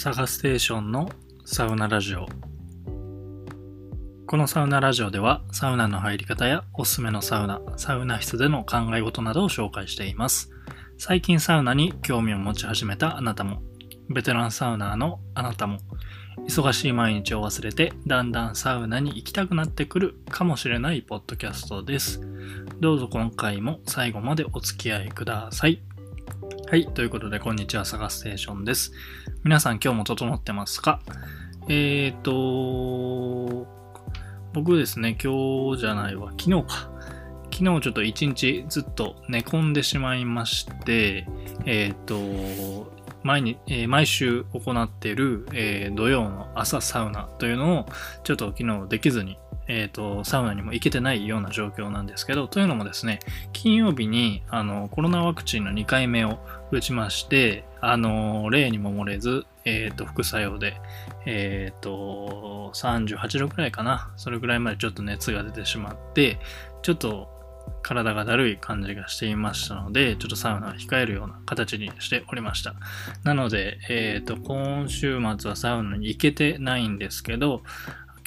サガステーションのサウナラジオ。このサウナラジオではサウナの入り方やおすすめのサウナ、サウナ室での考え事などを紹介しています。最近サウナに興味を持ち始めたあなたもベテランサウナーのあなたも忙しい毎日を忘れてだんだんサウナに行きたくなってくるかもしれないポッドキャストです。どうぞ今回も最後までお付き合いください。はい。ということで、こんにちは、サガステーションです。皆さん、今日も整ってますか？えっ、ー、と、僕ですね、今日じゃないわ、昨日か。昨日ちょっと一日ずっと寝込んでしまいまして、えっ、ー、と、毎に、えー、毎週行っている、えー、土曜の朝サウナというのをちょっと昨日できずにえっ、ー、と、サウナにも行けてないような状況なんですけど、というのもですね、金曜日に、あの、コロナワクチンの2回目を打ちまして、あの、例にも漏れず、えっ、ー、と、副作用で、えっ、ー、と、38度くらいかな。それぐらいまでちょっと熱が出てしまって、ちょっと体がだるい感じがしていましたので、ちょっとサウナを控えるような形にしておりました。なので、えっ、ー、と、今週末はサウナに行けてないんですけど、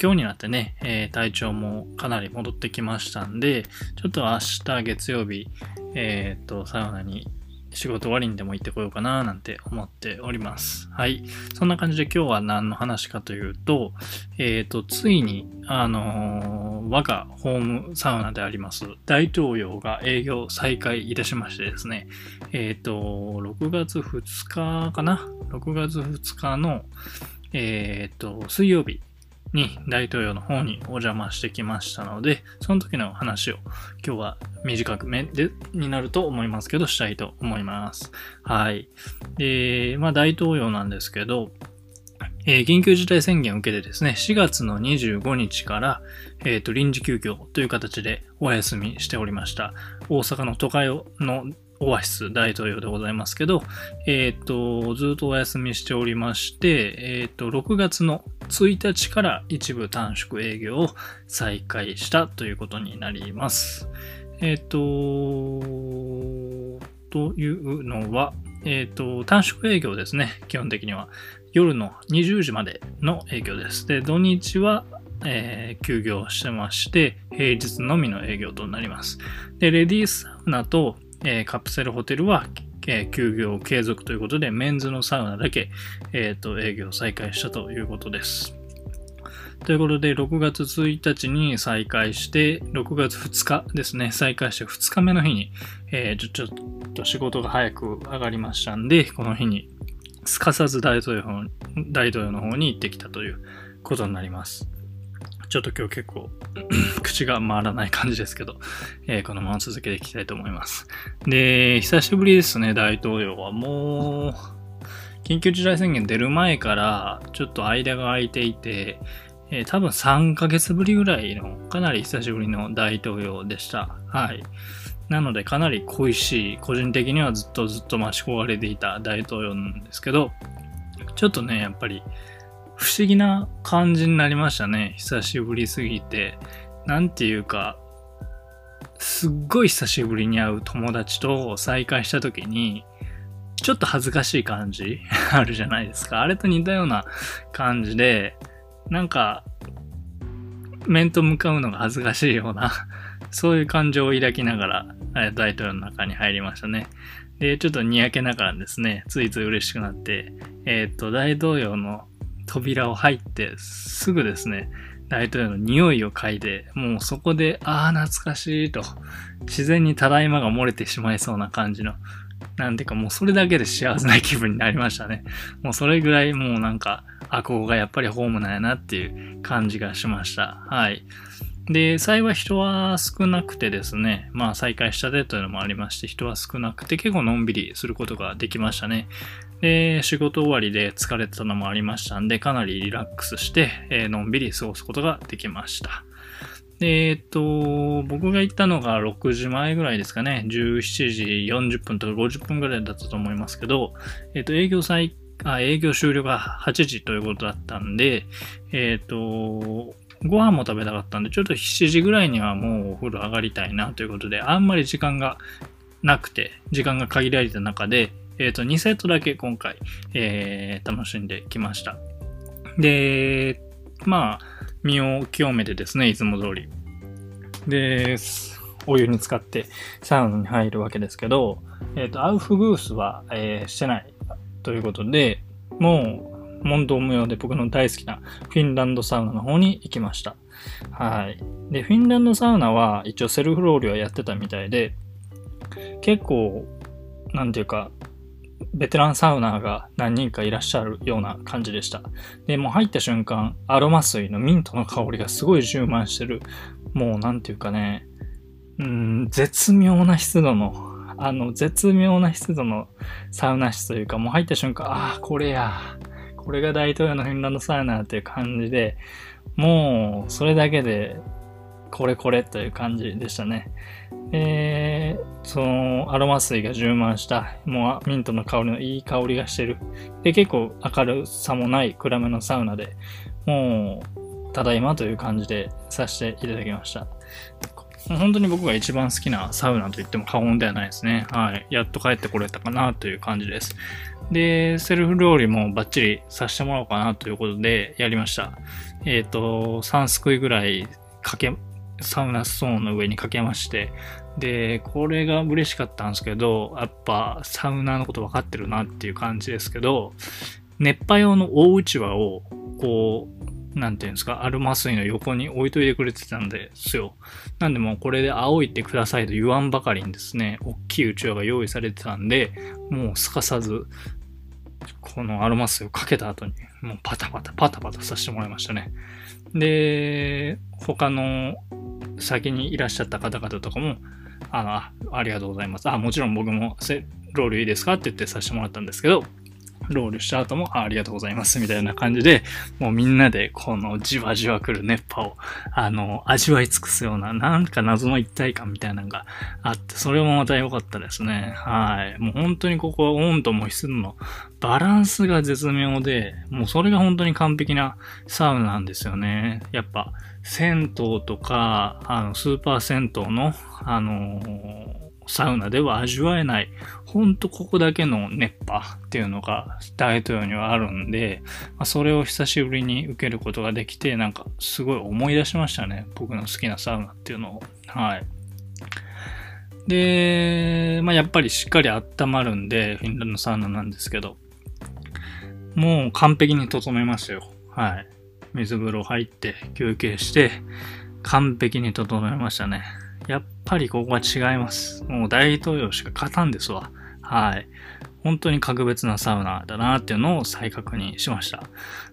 今日になってね、えー、体調もかなり戻ってきましたんで、ちょっと明日月曜日、えっ、と、サウナに仕事終わりにでも行ってこようかななんて思っております。はい。そんな感じで今日は何の話かというと、えっ、と、ついに、あのー、我がホームサウナであります大東洋が営業再開いたしましてですね、えっ、と、6月2日かな ?6 月2日の、えっ、と、水曜日に大統領の方にお邪魔してきましたので、その時の話を今日は短くめでになると思いますけど、したいと思います。はい。で、まあ大統領なんですけど、えー、緊急事態宣言を受けてですね、4月の25日から、えっ、ー、と、臨時休業という形でお休みしておりました。大阪の都会のオアシス大統領でございますけど、えっ、と、ずっとお休みしておりまして、えっ、と、6月の1日から一部短縮営業を再開したということになります。えっ、と、というのは、えっ、と、短縮営業ですね。基本的には。夜の20時までの営業です。で、土日はえー、休業してまして、平日のみの営業となります。で、レディースサウナとえ、カプセルホテルは、え、休業継続ということで、メンズのサウナだけ、えっ、と、営業再開したということです。ということで、6月1日に再開して、6月2日ですね、再開して2日目の日に、えー、ちょ、ちょっと仕事が早く上がりましたんで、この日に、すかさず大統領大統領の方に行ってきたということになります。ちょっと今日結構 口が回らない感じですけど、えー、このまま続けていきたいと思います。で、久しぶりですね、大統領は。もう、緊急事態宣言出る前からちょっと間が空いていて、えー、多分3ヶ月ぶりぐらいのかなり久しぶりの大統領でした。はい。なのでかなり恋しい、個人的にはずっとずっと待ち焦がれていた大統領なんですけど、ちょっとね、やっぱり不思議な感じになりましたね。久しぶりすぎて。なんていうか、すっごい久しぶりに会う友達と再会した時に、ちょっと恥ずかしい感じ あるじゃないですか。あれと似たような感じで、なんか、面と向かうのが恥ずかしいような そういう感情を抱きながら、大統領の中に入りましたね。で、ちょっとにやけながらですね、ついつい嬉しくなって、えっ、と、大統領の扉を入ってすぐですね、大統領の匂いを嗅いで、もうそこで、ああ、懐かしいと、自然にただいまが漏れてしまいそうな感じの、なんていうかもうそれだけで幸せな気分になりましたね。もうそれぐらいもうなんか、あ、ここがやっぱりホームなんやなっていう感じがしました。はい。で、幸い人は少なくてですね、まあ再開したてというのもありまして、人は少なくて結構のんびりすることができましたね。で、仕事終わりで疲れてたのもありましたんで、かなりリラックスして、えー、のんびり過ごすことができました。えっ、と、僕が行ったのが6時前ぐらいですかね、17時40分とか50分ぐらいだったと思いますけど、えっ、と、営業再あ、営業終了が8時ということだったんで、えっ、と、ご飯も食べたかったんで、ちょっと7時ぐらいにはもうお風呂上がりたいなということで、あんまり時間がなくて、時間が限られた中で、えっ、と、2セットだけ今回、えー、楽しんできました。で、まあ、身を清めてですね、いつも通り。で、お湯に使ってサウナに入るわけですけど、えっ、と、アウフグースは、えーしてないということで、もう、問答無用で僕の大好きなフィンランドサウナの方に行きました。はい。で、フィンランドサウナは一応セルフロールはやってたみたいで、結構、なんていうか、ベテランサウナーが何人かいらっしゃるような感じでした。で、もう入った瞬間、アロマ水のミントの香りがすごい充満してる。もうなんていうかね、うん、絶妙な湿度の、あの、絶妙な湿度のサウナ室というか、もう入った瞬間、ああ、これや、これが大統領のフィンランドサウナーっていう感じで、もう、それだけで、これこれという感じでしたね。えー、そのアロマ水が充満した、もうミントの香りのいい香りがしてる。で、結構明るさもない暗めのサウナで、もう、ただいまという感じでさせていただきました。本当に僕が一番好きなサウナと言っても過言ではないですね。はい。やっと帰ってこれたかなという感じです。で、セルフ料理もバッチリさせてもらおうかなということでやりました。えっ、と、3すくいぐらいかけ、サウナストーンの上にかけまして、で、これが嬉しかったんですけど、やっぱサウナーのこと分かってるなっていう感じですけど、熱波用の大うちわを、こう、なんていうんですか、アルマ水の横に置いといてくれてたんですよ。なんでもうこれで仰いでくださいと言わんばかりにですね、大きいうちわが用意されてたんで、もうすかさず、このアロマ水をかけた後に、もうパタパタパタパタさせてもらいましたね。で、他の先にいらっしゃった方々とかも、あの、ありがとうございます。あ、もちろん僕もロールいいですかって言ってさせてもらったんですけど、ロールした後もありがとうございますみたいな感じで、もうみんなでこのじわじわ来る熱波を、あの、味わい尽くすような、なんか謎の一体感みたいなのがあって、それもまた良かったですね。はい。もう本当にここは温度も湿度のバランスが絶妙で、もうそれが本当に完璧なサウナなんですよね。やっぱ、銭湯とか、あの、スーパー銭湯の、あのーサウナでは味わえない、ほんとここだけの熱波っていうのが大統領にはあるんで、まあ、それを久しぶりに受けることができて、なんかすごい思い出しましたね。僕の好きなサウナっていうのを。はい。で、まあ、やっぱりしっかり温まるんで、フィンランドサウナなんですけど、もう完璧に整えましたよ。はい。水風呂入って休憩して、完璧に整えましたね。やっぱりここは違います。もう大統領しか勝たんですわ。はい。本当に格別なサウナだなっていうのを再確認しました。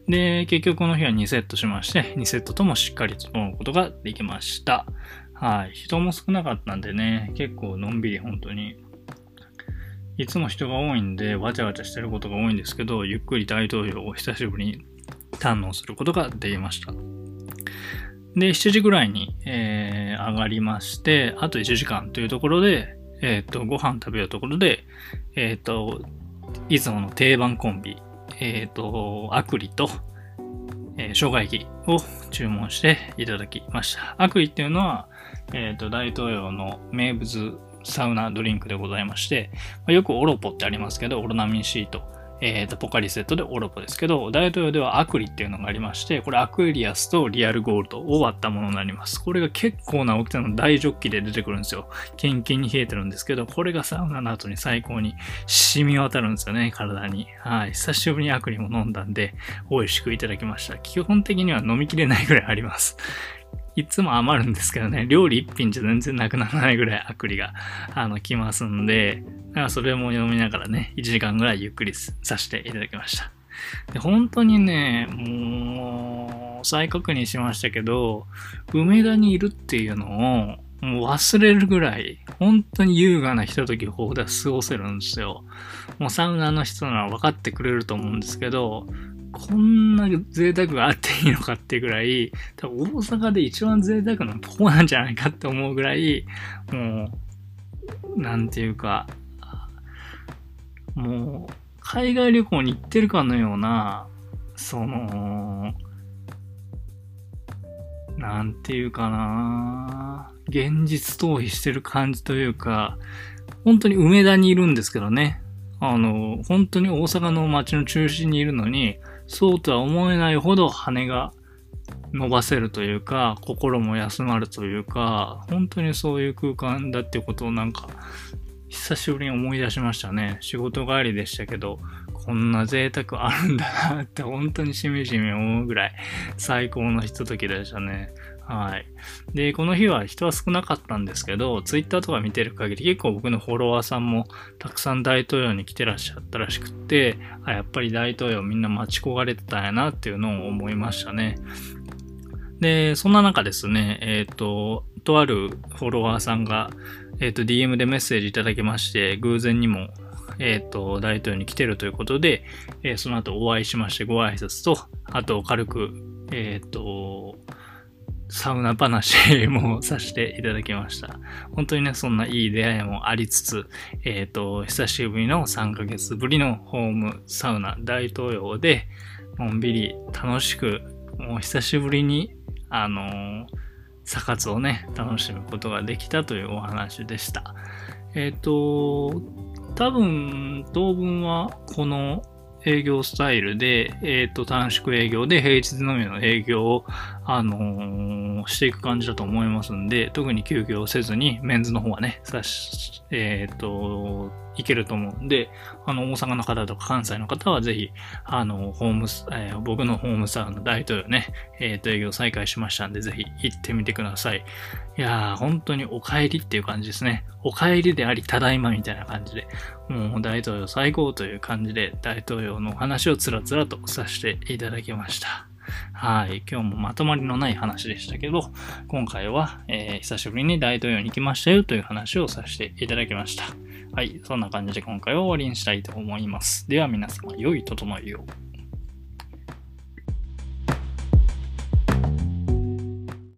で、結局この日は2セットしまして、2セットともしっかり整うことができました。はい。人も少なかったんでね、結構のんびり本当に。いつも人が多いんで、わちゃわちゃしてることが多いんですけど、ゆっくり大統領を久しぶりに堪能することができました。で、7時ぐらいに、えー、上がりまして、あと1時間というところで、えっ、と、ご飯食べるところで、えっ、と、いつもの定番コンビ、えっ、と、アクリと、えー、生姜焼きを注文していただきました。アクリっていうのは、えっ、と、大統領の名物サウナドリンクでございまして、よくオロポってありますけど、オロナミン C と、えっ、と、ポカリセットでオロポですけど、大統領ではアクリっていうのがありまして、これアクエリアスとリアルゴールドを割ったものになります。これが結構な大きさの大ジョッキで出てくるんですよ。キンキンに冷えてるんですけど、これがサウナの後に最高に染み渡るんですよね、体に。はい。久しぶりにアクリも飲んだんで、美味しくいただきました。基本的には飲みきれないぐらいあります。いつも余るんですけどね、料理一品じゃ全然なくならないぐらいアクリが、あの、来ますんで、だからそれも読みながらね、1時間ぐらいゆっくりさせていただきました。で本当にね、もう、再確認しましたけど、梅田にいるっていうのを、もう忘れるぐらい、本当に優雅なひとときをここで過ごせるんですよ。もうサウナの人なら分かってくれると思うんですけど、こんな贅沢があっていいのかってぐらい、多分大阪で一番贅沢なのここなんじゃないかって思うぐらい、もう、なんていうか、もう、海外旅行に行ってるかのような、その、なんていうかな、現実逃避してる感じというか、本当に梅田にいるんですけどね。あの、本当に大阪の街の中心にいるのに、そうとは思えないほど羽が伸ばせるというか、心も休まるというか、本当にそういう空間だってことをなんか、久しぶりに思い出しましたね。仕事帰りでしたけど、こんな贅沢あるんだなって本当にしみじみ思うぐらい最高のひとときでしたね。はい。で、この日は人は少なかったんですけど、ツイッターとか見てる限り結構僕のフォロワーさんもたくさん大統領に来てらっしゃったらしくって、あやっぱり大統領みんな待ち焦がれてたんやなっていうのを思いましたね。で、そんな中ですね、えっ、ー、と、とあるフォロワーさんが、えっ、ー、と、DM でメッセージいただきまして、偶然にもえっ、ー、と、大統領に来てるということで、え、その後お会いしましてご挨拶と、あと軽く、えっ、と、サウナ話もさせていただきました。本当にね、そんないい出会いもありつつ、えっ、と、久しぶりの3ヶ月ぶりのホームサウナ大統領で、のんびり楽しく、もう久しぶりに、あのー、サ活をね、楽しむことができたというお話でした。えっ、ー、と、多分、当分はこの営業スタイルで、えっ、ー、と、短縮営業で平日のみの営業を、あのー、していく感じだと思いますんで、特に休業せずに、メンズの方はね、さし、えっ、ー、と、いけると思うんで、あの、大阪の方とか関西の方はぜひ、あの、ホーム、えー、僕のホームサウナ大統領ね、えっ、と、営業再開しましたんで、ぜひ行ってみてください。いやー、本当にお帰りっていう感じですね。お帰りであり、ただいまみたいな感じで、もう大統領最高という感じで、大統領の話をつらつらとさせていただきました。はい。今日もまとまりのない話でしたけど、今回は、えー、久しぶりに大統領に来ましたよという話をさせていただきました。はい。そんな感じで今回は終わりにしたいと思います。では皆様、良い整いを。